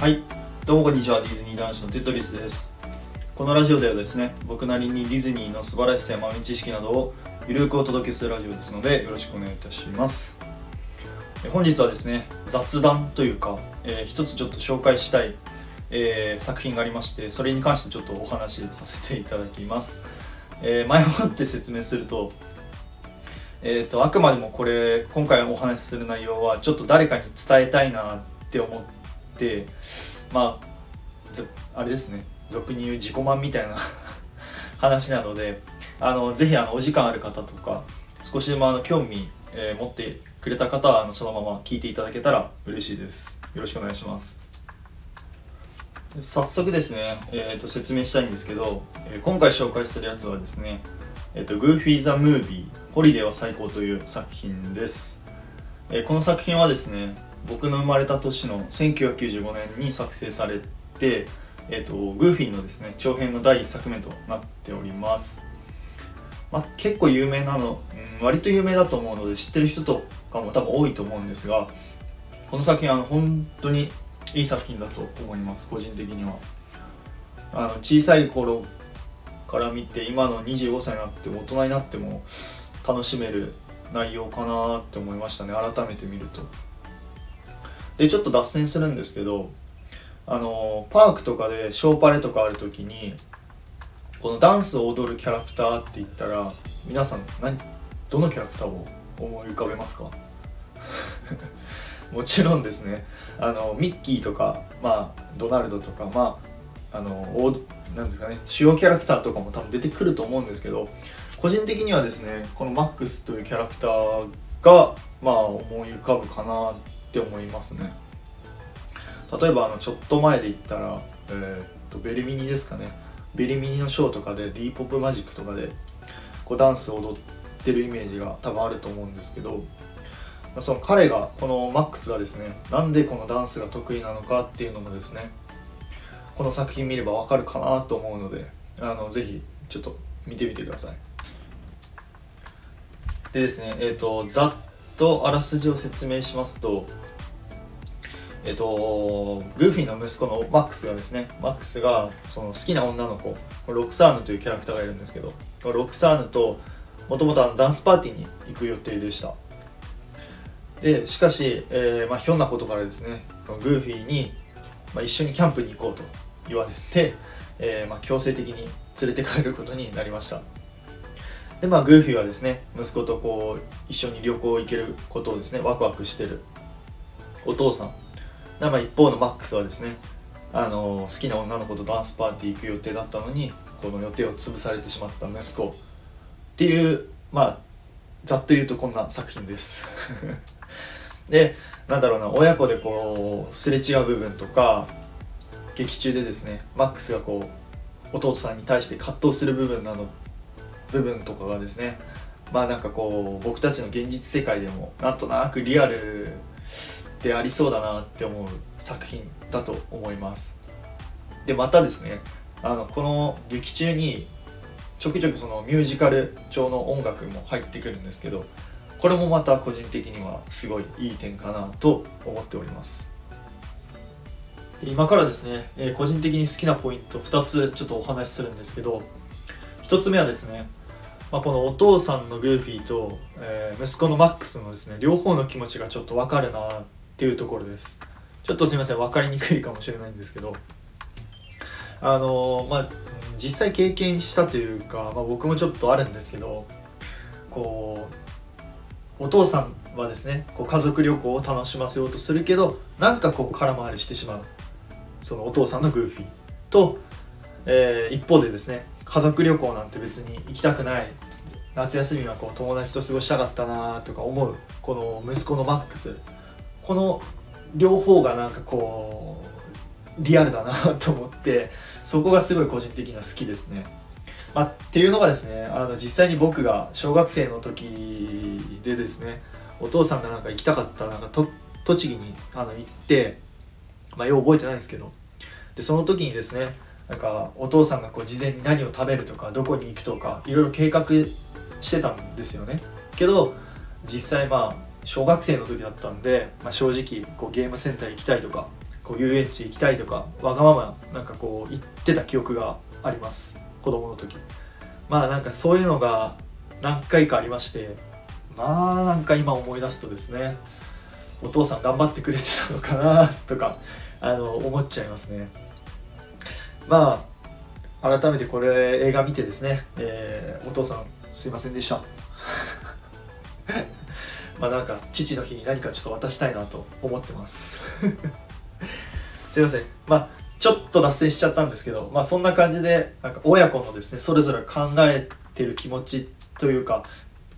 はい、どうもこんにちは、ディズニー男子のテトリスです。このラジオではですね、僕なりにディズニーの素晴らしさや豆知識などをゆるくお届けするラジオですので、よろしくお願いいたします。本日はですね、雑談というか、えー一つちょっと紹介したい、えー作品がありまして、それに関してちょっとお話しさせていただきます。えー前もって説明すると、えー、とあくまでもこれ今回お話しする内容はちょっと誰かに伝えたいなって思ってまああれですね。俗に言う自己満みたいな 話なのであのぜひあのお時間ある方とか少しでもあの興味、えー持ってくれた方はあのそのまま聞いていただけたら嬉しいです。よろしくお願いします。早速ですね、えー、と説明したいんですけど、えー今回紹介するやつはですねえっと、グーフィー・ザ・ムービー、ホリデーは最高という作品です。えーこの作品はですね、僕の生まれた年の1995年に作成されて、えっと、グーフィーのですね、長編の第1作目となっております。まあ、結構有名なの、うん、割と有名だと思うので知ってる人とかも多分多いと思うんですが、この作品は本当にいい作品だと思います、個人的には。あの小さい頃から見て今の25歳になっても大人になっても楽しめる内容かなって思いましたね改めて見るとでちょっと脱線するんですけどあのパークとかでショーパレとかある時にこのダンスを踊るキャラクターって言ったら皆さん何どのキャラクターを思い浮かべますか？もちろんですね。あのミッキーとか、まあ、ドナルドとか、まあ、あのなんですかね主要キャラクターとかも多分出てくると思うんですけど個人的にはですねこのマックスというキャラクターがまあ思い浮かぶかなってって思いますね。例えばあのちょっと前で言ったら、えーっとベリミニですかね。ベリミニのショーとかで d ポップマジックとかでこうダンス踊ってるイメージが多分あると思うんですけどその彼がこのマックスがですねなんでこのダンスが得意なのかっていうのもですねこの作品見ればわかるかなと思うのであのぜひちょっと見てみてください。でですねえっ、とざっとあらすじを説明しますとえっ、とグーフィーの息子のマックスがですねマックスがその好きな女の子ロクサーヌというキャラクターがいるんですけどロクサーヌともともとダンスパーティーに行く予定でした。でしかし、えーまあ、ひょんなことからですねグーフィーに、まあ、一緒にキャンプに行こうと言われて、えーまあ、強制的に連れて帰ることになりました。でまあグーフィーはですね息子とこう一緒に旅行行けることをですねワクワクしてるお父さん。でまあ、一方のマックスはですねあの好きな女の子とダンスパーティー行く予定だったのにこの予定を潰されてしまった息子っていうまあざっと言うとこんな作品です。でなんだろうな親子でこうすれ違う部分とか劇中でですねマックスがこうお父さんに対して葛藤する部分など部分とかがですねまあなんかこう僕たちの現実世界でもなんとなくリアルでありそうだなって思う作品だと思います。でまたですねあのこの劇中にちょくちょくそのミュージカル調の音楽も入ってくるんですけどこれもまた個人的にはすごいいい点かなと思っております。今からですね、え個人的に好きなポイント2つちょっとお話しするんですけど1つ目はですね、まあ、このお父さんのグーフィーと、えー息子のマックスのですね両方の気持ちがちょっと分かるなっていうところです。ちょっとすいません分かりにくいかもしれないんですけど。あのまあ実際経験したというか、まあ、僕もちょっとあるんですけどこうお父さんはですねこう家族旅行を楽しませようとするけどなんかこう空回りしてしまう。そのお父さんのグーフィーと、えー一方でですね家族旅行なんて別に行きたくない夏休みはこう友達と過ごしたかったなとか思うこの息子のマックスこの両方がなんかこうリアルだなと思ってそこがすごい個人的には好きですね。まあ、っていうのがですねあの実際に僕が小学生の時でですねお父さんがなんか行きたかったなんかと栃木にあの行って、まあ、よう覚えてないんですけどでその時にですねなんかお父さんがこう事前に何を食べるとかどこに行くとかいろいろ計画してたんですよね。けど実際まあ小学生の時だったんで、まあ、正直こうゲームセンター行きたいとかこう遊園地行きたいとかわがままなんかこう言ってた記憶があります。子供の時。まあなんかそういうのが何回かありましてまあなんか今思い出すとですねお父さん頑張ってくれてたのかなとかあの思っちゃいますね。まあ改めてこれ映画見てですね、えー、お父さんすいませんでした。まあなんか父の日に何かちょっと渡したいなと思ってます。すいません。まあちょっと脱線しちゃったんですけどまあそんな感じでなんか親子のですねそれぞれ考えてる気持ちというか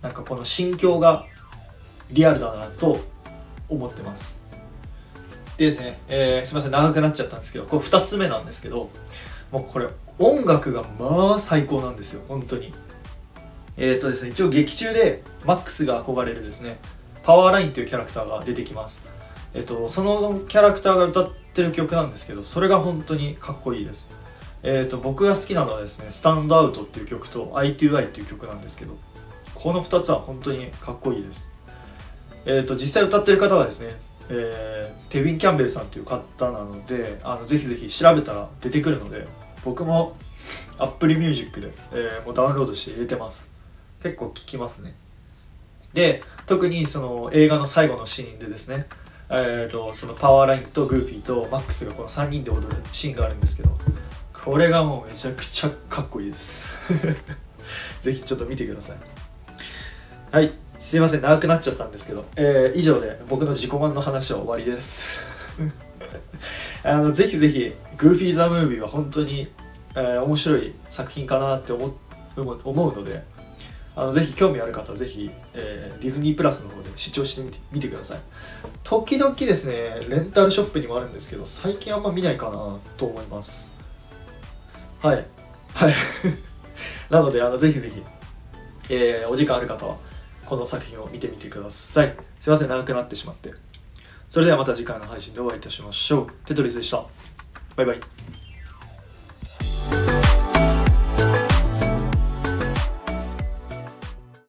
なんかこの心境がリアルだなと思ってます。でですね、えー、すいません長くなっちゃったんですけどこれ2つ目なんですけどもうこれ音楽がまあ最高なんですよ本当に。えっ、とですね一応劇中でマックスが憧れるですねパワーラインというキャラクターが出てきます。えっ、とそのキャラクターが歌ってる曲なんですけどそれが本当にかっこいいです。えっ、と僕が好きなのはですね「スタンドアウト」っていう曲と「I2I」っていう曲なんですけどこの2つは本当にかっこいいです。えっ、と実際歌ってる方はですねえー、テビン・キャンベルさんという方なのであのぜひぜひ調べたら出てくるので僕も Apple Music で、えー、もうダウンロードして入れてます。結構聴きますね。で特にその映画の最後のシーンでですねえーと、そのパワーラインとグーフィーとマックスがこの3人で踊るシーンがあるんですけどこれがもうめちゃくちゃかっこいいです。ぜひちょっと見てください。はい。すいません長くなっちゃったんですけど、えー、以上で僕の自己満の話は終わりです。あのぜひぜひグーフィー・ザ・ムービーは本当に、えー、面白い作品かなって思思うのであのぜひ興味ある方はぜひ、えー、ディズニープラスの方で視聴してみてみてください。時々ですねレンタルショップにもあるんですけど最近あんま見ないかなと思います。はい。はい。なのであのぜひぜひ、えー、お時間ある方はこの作品を見てみてください。すいません長くなってしまって。それではまた次回の配信でお会いいたしましょう。テトリスでした。バイバイ。